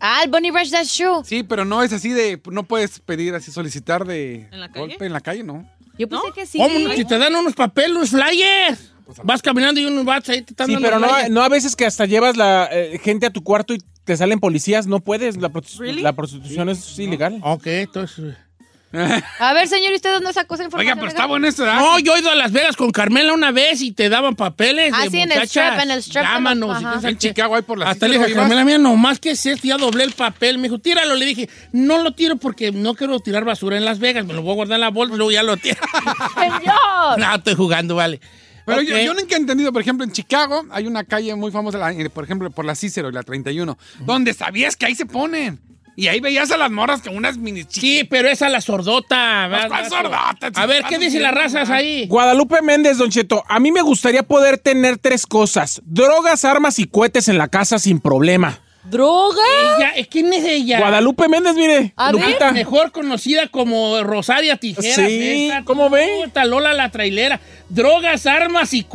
A: Ah, el Bunny Rush, that's true.
D: Sí, pero no es así de. No puedes pedir así, solicitar de
E: ¿En la calle?
D: golpe en la calle, ¿no?
A: Yo pensé que sí.
B: ¿Cómo no? Si te dan unos papeles, unos flyers. Vas caminando y unos vatos ahí te están
C: Sí,
B: dando
C: pero no, no a veces que hasta llevas la eh, gente a tu cuarto y te salen policías. No puedes. La, prosti-
E: Really?
C: la prostitución es ilegal.
B: Ok, entonces...
A: A ver, señor, ¿y usted dónde sacó esa información?
D: Oiga, pero está bueno esto, ¿verdad?
B: No, yo he ido a Las Vegas con Carmela una vez y te daban papeles
A: Ah,
B: de
A: sí, en el strip, en el strip.
B: Llámanos.
A: Ajá.
D: En. Chicago hay por la
B: Hasta le dije a Carmela, mira, nomás que es esto, ya doblé el papel. Me dijo, tíralo. Le dije, no lo tiro porque no quiero tirar basura en Las Vegas. Me lo voy a guardar en la bolsa y luego ya lo tiro.
A: Señor.
B: no, estoy jugando, vale.
D: Pero yo, nunca he entendido, por ejemplo, en Chicago hay una calle muy famosa, eh, por ejemplo, por la Cícero y la 31, donde sabías que ahí se ponen. Y ahí veías a las morras con unas mini
B: Sí, pero esa la sordota.
D: Pues,
B: ¿verdad?
D: ¿cuál sordota?
B: A ver, ¿qué dicen las razas ahí?
C: Guadalupe Méndez, Don Cheto, a mí me gustaría poder tener tres cosas: drogas, armas y cohetes en la casa sin problema.
A: ¿Droga?
B: Ella, ¿Quién es ella?
C: Guadalupe Méndez, mire,
A: A ver.
C: Lupita.
B: Mejor conocida como Rosaria Tijeras.
C: Sí,
B: esta.
C: ¿cómo ve?
B: Puta, Lola la trailera. Drogas, armas y.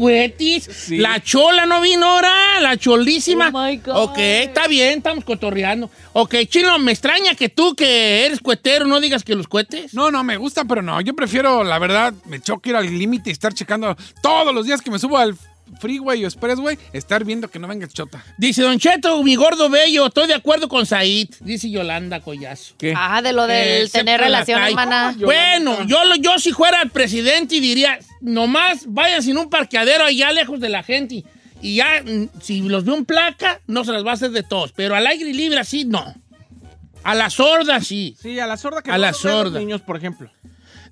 C: Sí.
B: La chola no vino ahora, la cholísima.
A: Oh, my God.
B: Ok, está bien, estamos cotorreando. Ok, Chino, me extraña que tú, que eres cuetero, no digas que los cohetes.
D: No, no, me gusta, pero no. Yo prefiero, la verdad, me choca ir al límite y estar checando todos los días que me subo al freeway o expressway, estar viendo que no venga chota.
B: Dice Don Cheto, mi gordo bello, estoy de acuerdo con Said. Dice Yolanda Collazo.
C: ¿Qué?
A: Ah, de lo
B: Eh,
A: del
B: excepto
A: tener
B: calle.
A: hermana.
B: Bueno, yo, lo- yo si fuera el presidente diría, nomás vayan sin un parqueadero allá lejos de la gente. Y ya, mm, si los veo en placa, no se las va a hacer de todos. Pero al aire libre así, no. A la sorda, sí.
C: Sí, a la sorda que
B: A
C: no
B: la sorda.
C: niños, por ejemplo.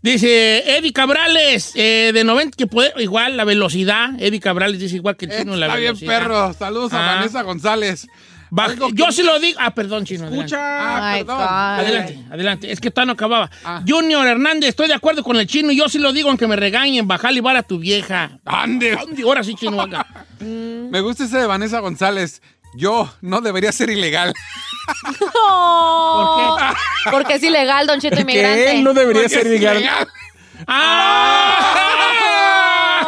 B: Dice Eddie Cabrales, eh, de 90, que puede, igual la velocidad. Eddie Cabrales dice igual que el chino la
D: Está bien, perro. Saludos a
B: Ah.
D: Vanessa González.
B: Yo sí lo digo. Ah, perdón, chino. adelante.
C: Escucha.
D: Ah,
A: My
D: perdón.
B: Adelante, adelante. Es que todavía no acababa.
D: Ah.
B: Junior Hernández, estoy de acuerdo con el chino. Yo sí lo digo, aunque me regañen. Bajale y bar a tu vieja.
D: Ande.
B: ¿Dónde? Ahora sí, chino. acá.
D: Me gusta ese de Vanessa González. Yo no debería ser ilegal.
A: ¿Por qué? Porque es ilegal, Don Cheto Inmigrante.
C: Que él no debería
D: Porque
C: ser ilegal.
D: ilegal.
B: ¡Ah!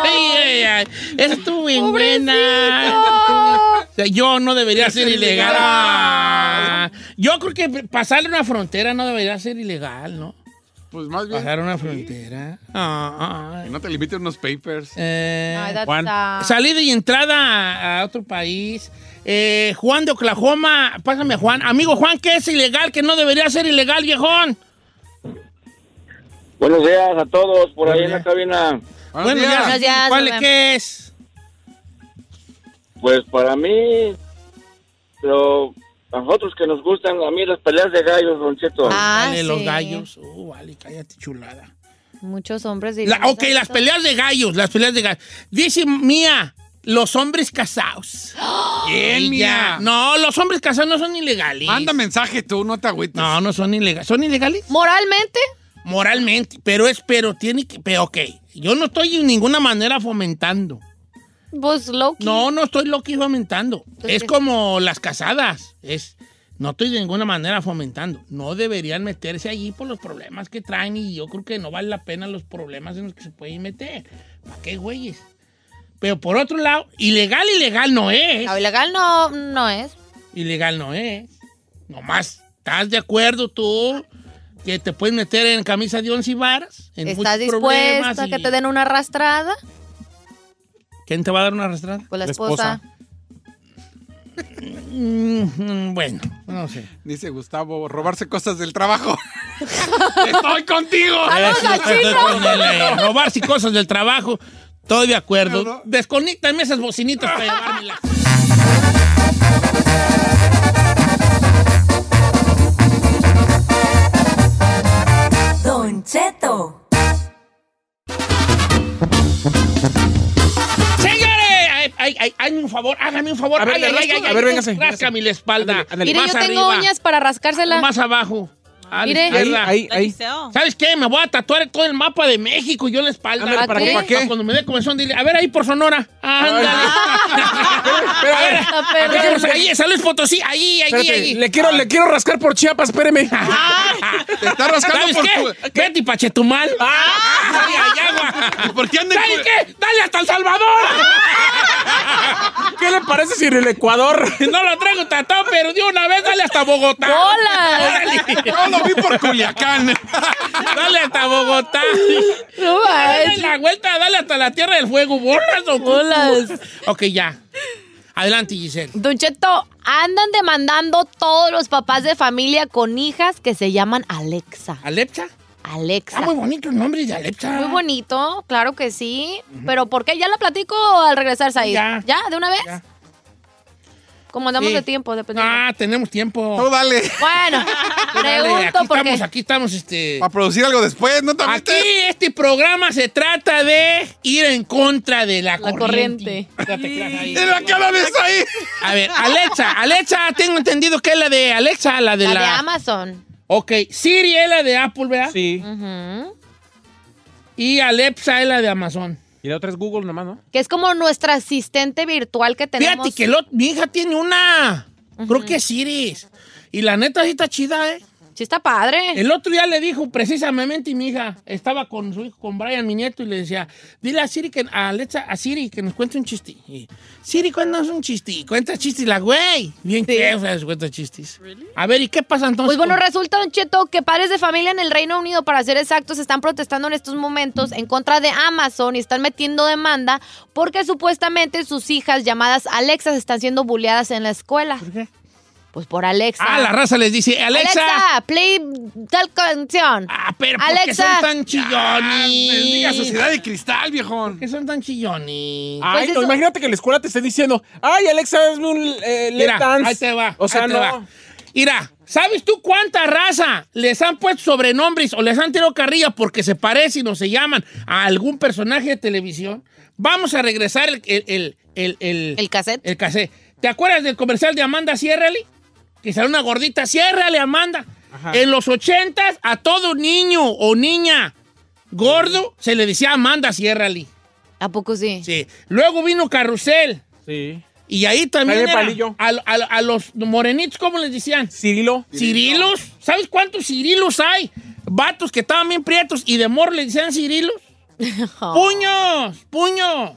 B: Ay, ay, ay. Estuvo bien buena. O sea, yo no debería ser ilegal. Yo creo que pasarle una frontera no debería ser ilegal, ¿no?
D: Pues más bien.
B: Pasar una frontera. Ah,
D: Que no te limiten unos papers.
B: Eh,
A: Ay,
C: Juan.
B: salida y entrada a, a otro país. Eh, Juan de Oklahoma, pásame a Juan. Amigo Juan, ¿qué es ilegal? Que no debería ser ilegal, viejón.
J: Buenos días a todos por ahí en la cabina.
D: Buenos
B: Bueno,
D: días.
B: ¿cuál
A: bebé.
B: qué es?
J: Pues para mí, pero a nosotros que nos gustan, a mí las peleas de gallos, Don Cheto.
A: Ah,
B: Dale, los gallos. Uh, vale, cállate, chulada.
A: Muchos hombres
B: La-
A: dirían
B: ok, las peleas de gallos, las peleas de gallos. Dice Mía, los hombres casados.
D: Bien, mía.
B: No, los hombres casados no son ilegales.
D: Manda mensaje tú, no te agüites.
B: No, no son ilegales. ¿Son ilegales?
A: Moralmente,
B: Moralmente, pero es, pero tiene que, pero ok. Yo no estoy en ninguna manera fomentando.
A: pues low
B: No, no estoy loco y fomentando.
A: Entonces,
B: Es como las casadas. Es, no estoy de ninguna manera fomentando. No deberían meterse allí por los problemas que traen y yo creo que no vale la pena los problemas en los que se pueden meter. ¿Para qué, güeyes? Pero por otro lado, ilegal, ilegal no es.
A: Lo ilegal no, no es.
B: Ilegal no es. Nomás, ¿estás de acuerdo tú que te puedes meter en camisa de once varas? En
A: ¿Estás dispuesta a que te den una arrastrada?
B: ¿Quién te va a dar una arrastrada?
A: Pues la
C: La
A: esposa.
B: Mm, bueno, no sé.
D: Dice Gustavo, robarse cosas del trabajo. Estoy contigo.
B: El, eh, robarse cosas del trabajo. Estoy de acuerdo.
D: No,
B: esas bocinitas para llevármelas.
H: Don Cheto.
B: ¡Señores! Ay, ay, ay, un favor, hágame un favor.
C: A ver,
B: ay,
C: ¿le
B: ay, ay,
C: A ver, véngase,
B: Ráscame la espalda.
C: Ándale, ándale.
A: Mire,
B: Más
A: yo tengo
B: arriba.
A: uñas para rascársela.
B: Más abajo. A la
A: Mire.
C: Ahí, ahí, ahí.
B: ¿Sabes qué? Me voy a tatuar todo el mapa de México y yo en la espalda.
C: Ándale,
A: ¿para qué?
B: Para
C: qué?
B: Cuando me dé comezón, dile, a ver ahí por Sonora. Ándale. A ver, a ver,
A: perdido.
B: ahí, San Luis Potosí, ahí, ahí,
C: Espérate,
B: ahí.
C: le quiero, le quiero rascar por Chiapas, espéreme.
D: Te está rascando
B: ¿Sabes
D: por
B: qué?
D: tu...
B: Betty Pachetumal. ¡Ah!
D: ¿Por qué
B: ¿Sabes qué? ¡Dale hasta El Salvador!
C: ¿Qué le parece si en el Ecuador?
B: No lo traigo tatuado, pero de una vez dale hasta Bogotá.
A: ¡Bolas!
D: Lo vi por Culiacán.
B: Dale hasta Bogotá.
A: No
B: Dale la vuelta, dale hasta la Tierra del Fuego. ¿Bolas o?
A: Bolas.
B: Ok, ya. Adelante, Giselle.
A: Don Cheto, andan demandando todos los papás de familia con hijas que se llaman Alexa.
B: ¿Alepsa?
A: Alexa.
B: Ah, muy bonito el nombre de Alepsa.
A: Muy bonito, claro que sí. Pero ¿por qué? Ya la platico al regresar, Said.
B: Ya.
A: ¿Ya? ¿De una vez?
B: Ya.
A: Como andamos
B: Sí.
A: de tiempo, dependiendo.
B: Ah, tenemos tiempo.
D: Tú dale.
A: Bueno,
B: Dale,
A: pregunto
B: aquí
A: porque...
B: estamos, aquí estamos, este...
D: Para producir algo después, ¿no te
B: Aquí este programa se trata de ir en contra de la,
A: La
B: corriente.
A: corriente.
B: Ya te creas ahí.
D: ¿En la cara de eso ahí?
B: A ver, Alexa, Alexa, tengo entendido que es la de Alexa, la de
A: La
B: la...
A: de Amazon.
B: Ok, Siri es la de Apple, ¿verdad?
C: Sí.
B: Y Alexa es la de Amazon.
C: Y la otra es Google nomás, ¿no?
A: Que es como nuestra asistente virtual que tenemos.
B: Fíjate que lo- mi hija tiene una. Creo que es Siri. Y la neta sí está chida, ¿eh?
A: Sí está padre.
B: El otro día le dijo precisamente mi hija, estaba con su hijo, con Brian, mi nieto, y le decía, dile a Siri que, a Alexa, a Siri que nos cuente un chiste. Y, Siri, cuéntanos un chiste. Y cuenta chistes la güey. Bien que o sea, cuenta chistes. A ver, ¿y qué pasa entonces?
A: Pues bueno, resulta, Don Cheto, que padres de familia en el Reino Unido, para ser exactos, están protestando en estos momentos en contra de Amazon y están metiendo demanda porque supuestamente sus hijas llamadas Alexas están siendo bulleadas en la escuela.
B: ¿Por qué?
A: Pues por Alexa.
B: Ah, la raza les dice, Alexa.
A: play tal canción.
B: Ah, pero ¿por qué
A: Alexa.
B: son tan chillones?
D: Bendiga sociedad de cristal, viejón.
B: ¿Por qué son tan chillones?
C: Ay, no,
A: eso-
C: imagínate que la escuela te esté diciendo, ay, Alexa, hazme un eh,
B: Mira,
C: dance.
B: ahí te va.
C: O sea,
B: ahí te
C: no.
B: va. Mira, ¿Sabes tú cuánta raza les han puesto sobrenombres o les han tirado carrilla porque se parecen o se llaman a algún personaje de televisión? Vamos a regresar el, el, el, el, el,
A: El cassette.
B: el cassette. ¿Te acuerdas del comercial de Amanda Ciérrale? Que sale una gordita, ciérrale, Amanda. En los ochentas, a todo niño o niña gordo se le decía Amanda Ciérrale.
A: ¿A poco sí?
B: Sí. Luego vino Carrusel.
C: Sí.
B: Y ahí también era
C: Palillo.
B: a, a- a los morenitos, ¿cómo les decían?
C: Cirilo.
B: ¿Cirilos? ¿Sabes cuántos Cirilos hay? Vatos que estaban bien prietos y de mor le decían Cirilos. ¡Puños! ¡Puños!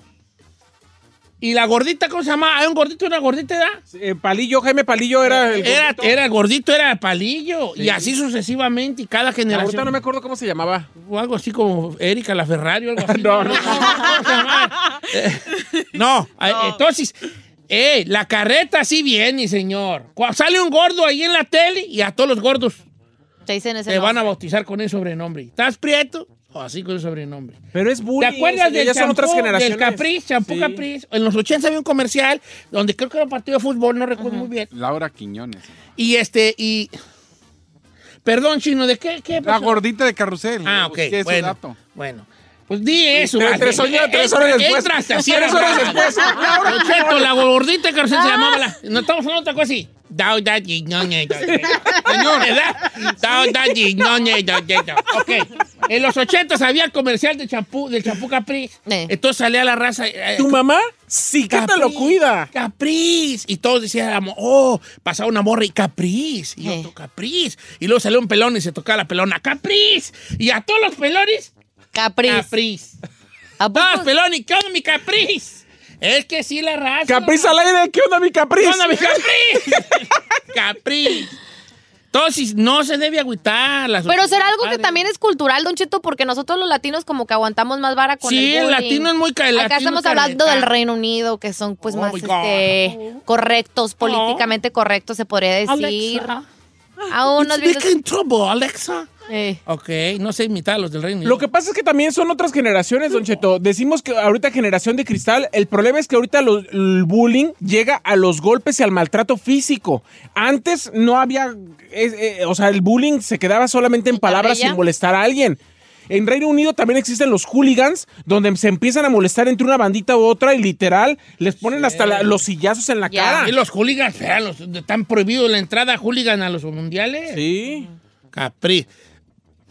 B: ¿Y la gordita cómo se llama? ¿Hay un gordito y una gordita, edad?
C: Eh, Palillo, Jaime Palillo era el
B: Era,
C: gordito.
B: era gordito, era palillo.
C: Sí.
B: Y así sucesivamente. Y cada generación.
C: Ahorita no me acuerdo cómo se llamaba.
B: O algo así como Erika la Ferrari o algo así.
C: No, no.
B: ¿Cómo se llama? Eh, no, eh, entonces, eh, la carreta sí viene, señor. Sale un gordo ahí en la tele y a todos los gordos
A: Te dicen ese
B: te van a bautizar con ese sobrenombre. ¿Estás prieto? Así con ese sobrenombre.
C: Pero es
B: ¿Te
C: bullying.
B: acuerdas
C: señor,
B: del
C: ya son otras
B: champú,
C: generaciones.
B: del Capriz, champú
C: Sí.
B: Capriz? En los 80 había un comercial donde creo que era un partido de fútbol, no recuerdo muy bien.
D: Laura Quiñones.
B: Y este, y... Perdón, Chino, ¿de qué? qué
D: La gordita de carrusel.
B: Ah, ok,
D: Busqué ese
B: bueno.
D: dato.
B: Bueno. Pues di eso.
C: Tres- tres horas- tres horas
B: Entra-
C: después.
B: Entraste así.
C: Tres horas después.
B: Don Cheto, la gordita que se llamaba la... No estamos hablando de otra cosa así. Dao, da, ye. Señor, ¿verdad? Dao, da, do. Ok. En los 80 había el comercial de champú, del champú Capriz. Entonces salía la raza... eh,
C: ¿Tu mamá? Sí, que te lo cuida.
B: Capriz. Y todos decíamos, oh, pasaba una morra y Capriz. Y otro Capriz. Y luego salió un pelón y se tocaba la pelona. Capriz. Y a todos los pelones,
A: Capriz.
B: Capriz. Los pelones, ¿qué onda mi Capriz? Es que sí la raza.
C: Capriz al aire, ¿qué onda mi Capriz?
B: ¿Qué onda mi Capriz? Capriz. Entonces, no se debe agüitar. Las
A: Pero será algo que también es cultural, Don Cheto, porque nosotros los latinos como que aguantamos más vara con
B: Sí,
A: el
B: el
A: bullying.
B: latino es muy ca- el
A: Acá estamos
B: es
A: hablando del Reino Unido, que son pues
B: Oh
A: más este, correctos, políticamente correctos, se podría decir.
B: Alexa.
A: Aún no
B: in trouble, Alexa.
A: Eh.
B: Ok, no sé imitar a los del Reino Unido.
C: Lo que pasa es que también son otras generaciones, Don Cheto. Decimos que ahorita generación de cristal, el problema es que ahorita el bullying llega a los golpes y al maltrato físico. Antes no había, eh, o sea, el bullying se quedaba solamente en palabras sin molestar a alguien. En Reino Unido también existen los hooligans, donde se empiezan a molestar entre una bandita u otra y literal les ponen hasta la- los sillazos en la cara.
B: Y los hooligans, vean, los, están prohibidos la entrada hooligan a los mundiales.
C: Sí.
B: Capri.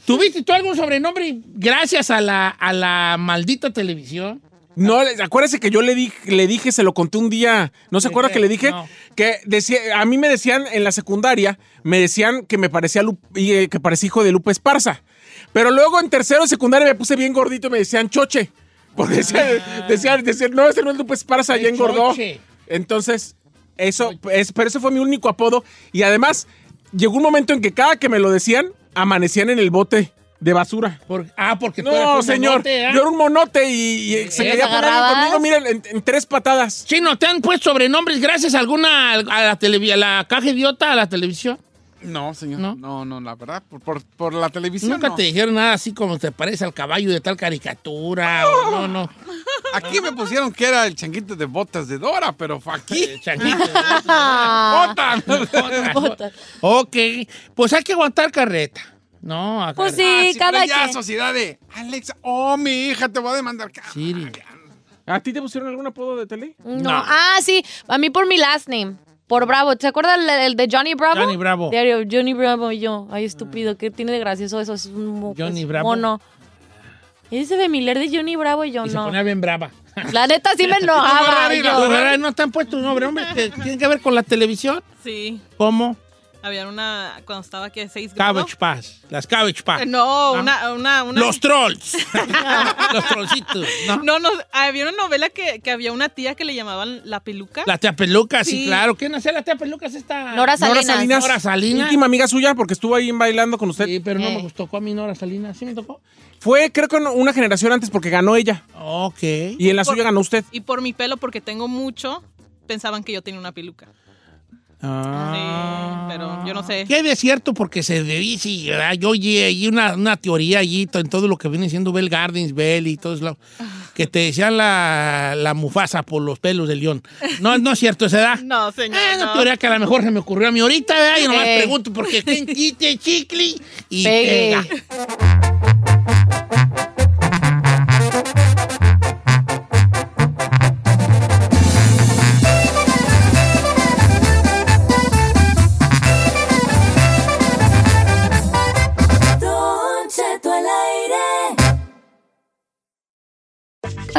B: ¿Tuviste tú algún sobrenombre gracias a la, a la maldita televisión?
C: No, acuérdese que yo le dije, le dije, se lo conté un día, ¿no se
B: ¿De
C: acuerda que le dije?
B: No.
C: Que decía, a mí me decían en la secundaria, me decían que me parecía Lu- y, eh, que parecía hijo de Lupe Esparza. Pero luego en tercero secundaria me puse bien gordito y me decían choche. Porque decían, decían, decían, no, ese no es Lupe Esparza, ya engordó.
B: Choche.
C: Entonces, eso, es, pero ese fue mi único apodo. Y además, llegó un momento en que cada que me lo decían, amanecían en el bote de basura.
B: Por- ah, porque tú eres
C: No,
B: un
C: señor.
B: monote, ¿ah?
C: Yo era un monote y, y se
B: ¿Eh?
C: quería poner conmigo, miren, en, en tres patadas.
B: Chino, ¿te han puesto sobrenombres gracias a alguna, a la, televi- a la caja idiota, a la televisión?
D: No, señor.
B: ¿No?
D: No, no, la verdad. Por, por, por la televisión.
B: Nunca
D: no.
B: te dijeron nada así como te parece al caballo de tal caricatura. o no, no.
D: Aquí me pusieron que era el changuito de botas de Dora, pero fue aquí.
B: Changuito.
D: ¡Botas!
B: Botas. ok, pues hay que aguantar carreta. No, acá-
A: Pues sí,
D: Ah,
A: cada
D: ya sociedad de Alexa. Oh, mi hija, te voy a demandar.
B: Siri.
C: ¿A ti te pusieron algún apodo de tele?
A: No. Ah, sí, a mí por mi last name. Por Bravo. ¿Se acuerda el, el de Johnny Bravo?
B: Johnny Bravo.
A: Diario, Johnny Bravo y yo. Ay, estúpido. ¿Qué tiene de gracioso eso? Es un
B: Johnny Bravo.
A: mono. Ese familiar de Johnny Bravo y yo
B: Y se
A: no.
B: ponía bien brava.
A: La neta sí me enojaba.
B: ¿No te han puesto un nombre, hombre? ¿Tiene que ver con la televisión?
E: Sí.
B: ¿Cómo?
E: Había una, cuando estaba aquí, seis grados.
B: Cabbage Pass. Las Cabbage Pass.
E: Eh, No, una, una, una-
B: Los trolls. Los trollcitos. ¿no?
E: No, no, había una novela que, que había una tía que le llamaban La Peluca.
B: La tía Peluca, sí,
E: Sí.
B: claro. ¿Quién hacía la tía Peluca? Es esta...
A: Nora Salinas.
C: Nora Salinas.
B: Nora Salinas.
C: Íntima amiga suya porque estuvo ahí bailando con usted.
B: Sí, pero no
A: Eh.
B: me tocó a mí Nora Salinas. ¿Sí me tocó?
C: Fue, creo que una generación antes porque ganó ella.
B: Ok.
C: Y en la
E: Por-
C: suya ganó usted.
E: Y por mi pelo, porque tengo mucho, pensaban que yo tenía una peluca.
B: Ah.
E: Pero yo no sé.
B: ¿Qué de cierto? Porque se dice, ¿verdad? yo oí una, una teoría allí en todo lo que viene siendo Bell Gardens, Bell y todo eso, que te decían la, la mufasa por los pelos del león. No, no es cierto esa edad.
E: No, señor.
B: Es una
E: no.
B: teoría que a lo mejor se me ocurrió a mí ahorita, ¿verdad? Y nomás
A: Ey.
B: pregunto porque quien quite chicle y pega.